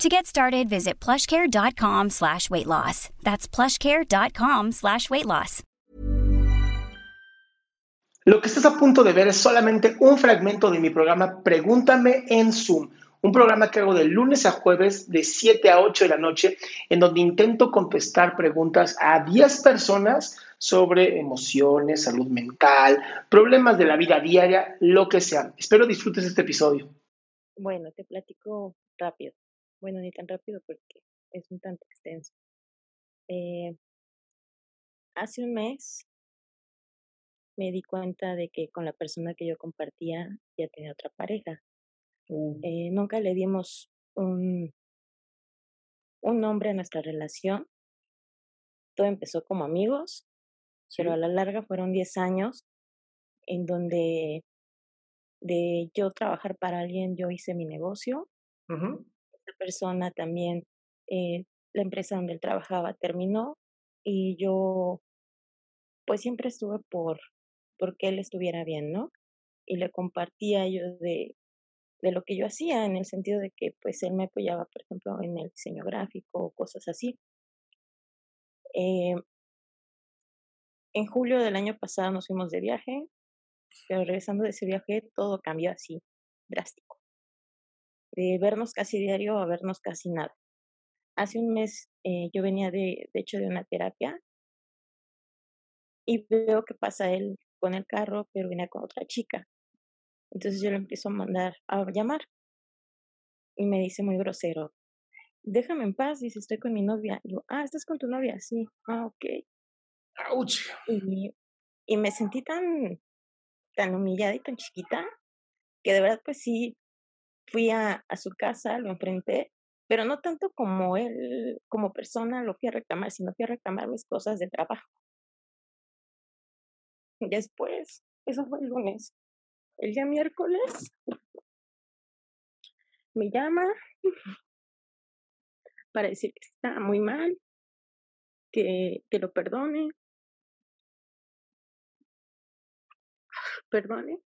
To get started, visit plushcare.com slash weight loss. That's plushcare.com slash weight loss. Lo que estás a punto de ver es solamente un fragmento de mi programa Pregúntame en Zoom, un programa que hago de lunes a jueves de 7 a 8 de la noche, en donde intento contestar preguntas a 10 personas sobre emociones, salud mental, problemas de la vida diaria, lo que sea. Espero disfrutes este episodio. Bueno, te platico rápido. Bueno, ni tan rápido porque es un tanto extenso. Eh, hace un mes me di cuenta de que con la persona que yo compartía ya tenía otra pareja. Mm. Eh, nunca le dimos un, un nombre a nuestra relación. Todo empezó como amigos, pero a la larga fueron 10 años en donde de yo trabajar para alguien, yo hice mi negocio. Persona también, eh, la empresa donde él trabajaba terminó y yo pues siempre estuve por, por que él estuviera bien, ¿no? Y le compartía yo de, de lo que yo hacía, en el sentido de que pues él me apoyaba, por ejemplo, en el diseño gráfico o cosas así. Eh, en julio del año pasado nos fuimos de viaje, pero regresando de ese viaje todo cambió así, drástico. De vernos casi diario a vernos casi nada. Hace un mes eh, yo venía de, de hecho de una terapia y veo que pasa él con el carro, pero venía con otra chica. Entonces yo le empiezo a mandar a llamar y me dice muy grosero, déjame en paz, dice, estoy con mi novia. Y yo, ah, ¿estás con tu novia? Sí, ah, ok. Ouch. Y, y me sentí tan, tan humillada y tan chiquita que de verdad pues sí fui a, su casa, lo enfrenté, pero no tanto como él, como persona lo fui a reclamar, sino fui a reclamar mis cosas de trabajo. Después, eso fue el lunes. El día miércoles me llama para decir que está muy mal, que, que lo perdone. Perdone.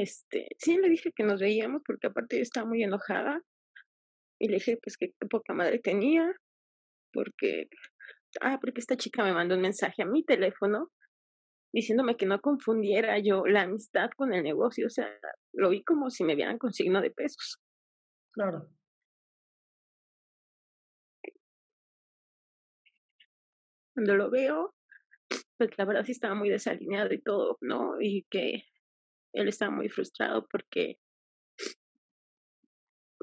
Este, sí le dije que nos veíamos porque aparte yo estaba muy enojada y le dije pues que qué poca madre tenía porque ah, porque esta chica me mandó un mensaje a mi teléfono diciéndome que no confundiera yo la amistad con el negocio, o sea, lo vi como si me vieran con signo de pesos. Claro. Cuando lo veo, pues la verdad sí estaba muy desalineado y todo, ¿no? Y que él estaba muy frustrado porque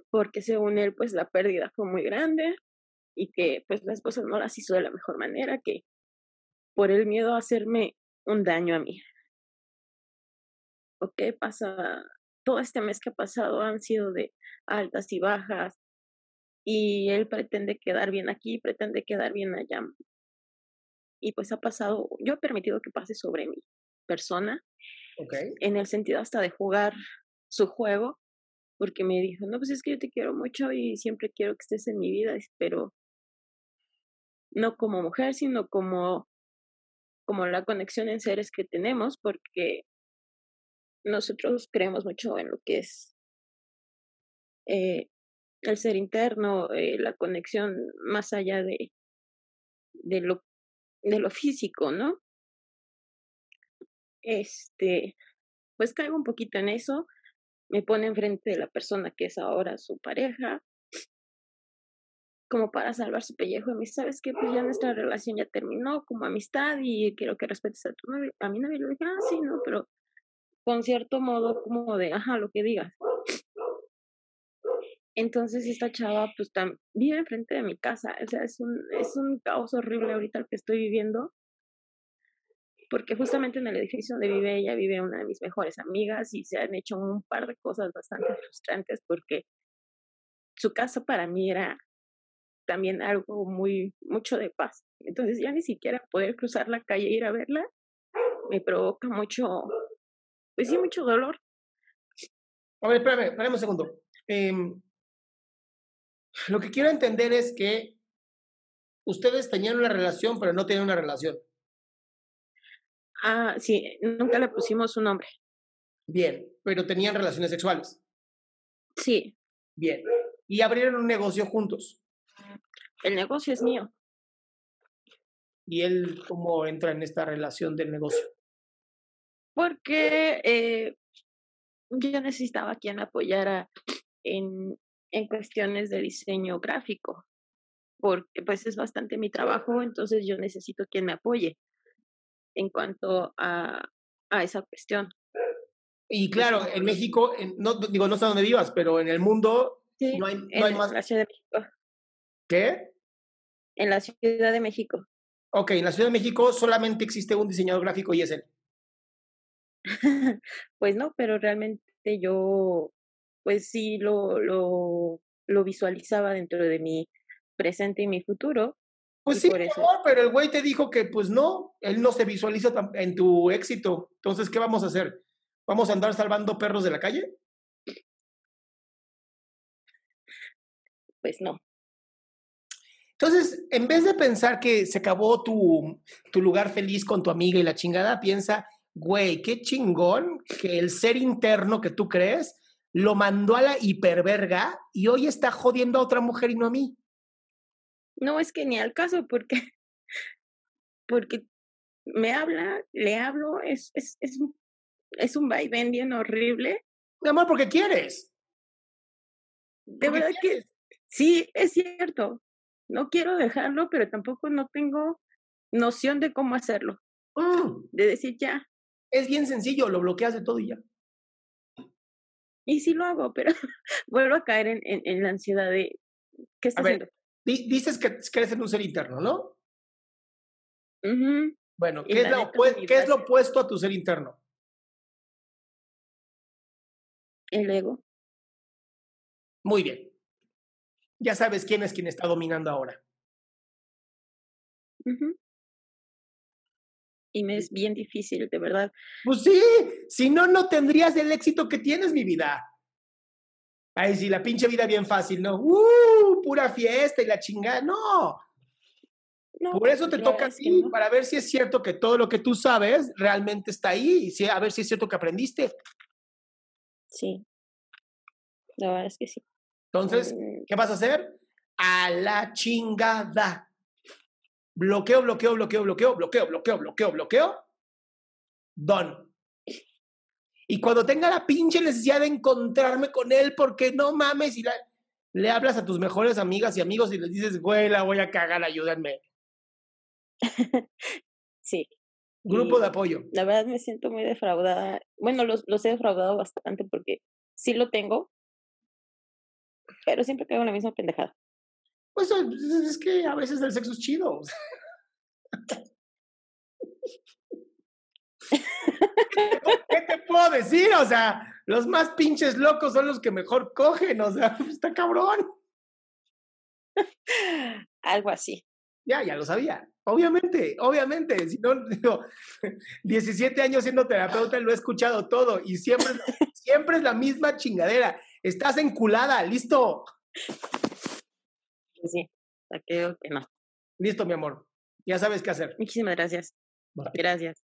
porque según él pues la pérdida fue muy grande y que pues las cosas no las hizo de la mejor manera, que por el miedo a hacerme un daño a mí. Ok, pasa, todo este mes que ha pasado han sido de altas y bajas y él pretende quedar bien aquí, pretende quedar bien allá. Y pues ha pasado, yo he permitido que pase sobre mi persona, En el sentido hasta de jugar su juego, porque me dijo, no, pues es que yo te quiero mucho y siempre quiero que estés en mi vida, pero no como mujer, sino como, como la conexión en seres que tenemos, porque nosotros creemos mucho en lo que es eh, el ser interno, eh, la conexión más allá de, de, lo, de lo físico, ¿no? Este, pues caigo un poquito en eso, me pone enfrente de la persona que es ahora su pareja, como para salvar su pellejo. Y me dice, ¿sabes qué? Pues ya nuestra relación ya terminó como amistad y quiero que respetes a tu novio. A mi novio le dije, ah, sí, no, pero con cierto modo como de, ajá, lo que digas. Entonces esta chava pues vive enfrente de mi casa, o sea, es un, es un caos horrible ahorita el que estoy viviendo, porque justamente en el edificio donde vive ella vive una de mis mejores amigas y se han hecho un par de cosas bastante frustrantes porque su casa para mí era también algo muy, mucho de paz. Entonces ya ni siquiera poder cruzar la calle e ir a verla me provoca mucho, pues sí, mucho dolor. A ver, espérame, espérame un segundo. Eh, lo que quiero entender es que ustedes tenían una relación, pero no tenían una relación. Ah, sí, nunca le pusimos un nombre. Bien, pero tenían relaciones sexuales. Sí. Bien. Y abrieron un negocio juntos. El negocio es mío. ¿Y él cómo entra en esta relación del negocio? Porque eh, yo necesitaba quien me apoyara en, en cuestiones de diseño gráfico, porque pues es bastante mi trabajo, entonces yo necesito quien me apoye en cuanto a, a esa cuestión. Y claro, en México, no digo, no sé dónde vivas, pero en el mundo no hay, no hay más. la Ciudad de México. ¿Qué? En la Ciudad de México. Ok, en la Ciudad de México solamente existe un diseñador gráfico y es él. pues no, pero realmente yo pues sí lo, lo, lo visualizaba dentro de mi presente y mi futuro. Pues sí, pero el güey te dijo que pues no, él no se visualiza en tu éxito. Entonces, ¿qué vamos a hacer? ¿Vamos a andar salvando perros de la calle? Pues no. Entonces, en vez de pensar que se acabó tu, tu lugar feliz con tu amiga y la chingada, piensa, güey, qué chingón que el ser interno que tú crees lo mandó a la hiperverga y hoy está jodiendo a otra mujer y no a mí. No, es que ni al caso, porque, porque me habla, le hablo, es, es, es, un, es un vaivén bien horrible. Mi amor, porque quieres. De verdad que sí, es cierto. No quiero dejarlo, pero tampoco no tengo noción de cómo hacerlo. Mm. De decir ya. Es bien sencillo, lo bloqueas de todo y ya. Y sí lo hago, pero vuelvo a caer en, en, la ansiedad de, ¿qué está haciendo? Dices que quieres ser un ser interno, ¿no? Uh Bueno, ¿qué es, lo ¿qué es lo opuesto a tu ser interno? El ego. Muy bien. Ya sabes quién es quien está dominando ahora. Uh y me es bien difícil, de verdad. Pues sí, si no, no tendrías el éxito que tienes, mi vida. Ay, sí, la pinche vida bien fácil, ¿no? ¡Uh! Pura fiesta y la chingada. No. Por eso te toca a ti, no. para ver si es cierto que todo lo que tú sabes realmente está ahí, y a ver si es cierto que aprendiste. Sí. La verdad es que sí. Entonces, mm. ¿qué vas a hacer? A la chingada. Bloqueo, bloqueo, bloqueo, bloqueo, bloqueo, bloqueo, bloqueo, bloqueo. Don. Y cuando tenga la pinche necesidad de encontrarme con él, porque no mames, y le hablas a tus mejores amigas y amigos y les dices, güey, la voy a cagar, ayúdenme. sí. Grupo de apoyo. La verdad me siento muy defraudada. Bueno, los, los he defraudado bastante porque sí lo tengo, pero siempre caigo en la misma pendejada. Pues es que a veces el sexo es chido. ¿Qué te puedo decir? O sea, los más pinches locos son los que mejor cogen, o sea, está cabrón. Algo así. Ya, ya lo sabía. Obviamente, obviamente. Si no, digo, 17 años siendo terapeuta, lo he escuchado todo y siempre, siempre es la misma chingadera. Estás enculada, listo sí, que no. Listo, mi amor. Ya sabes qué hacer. Muchísimas gracias. Gracias.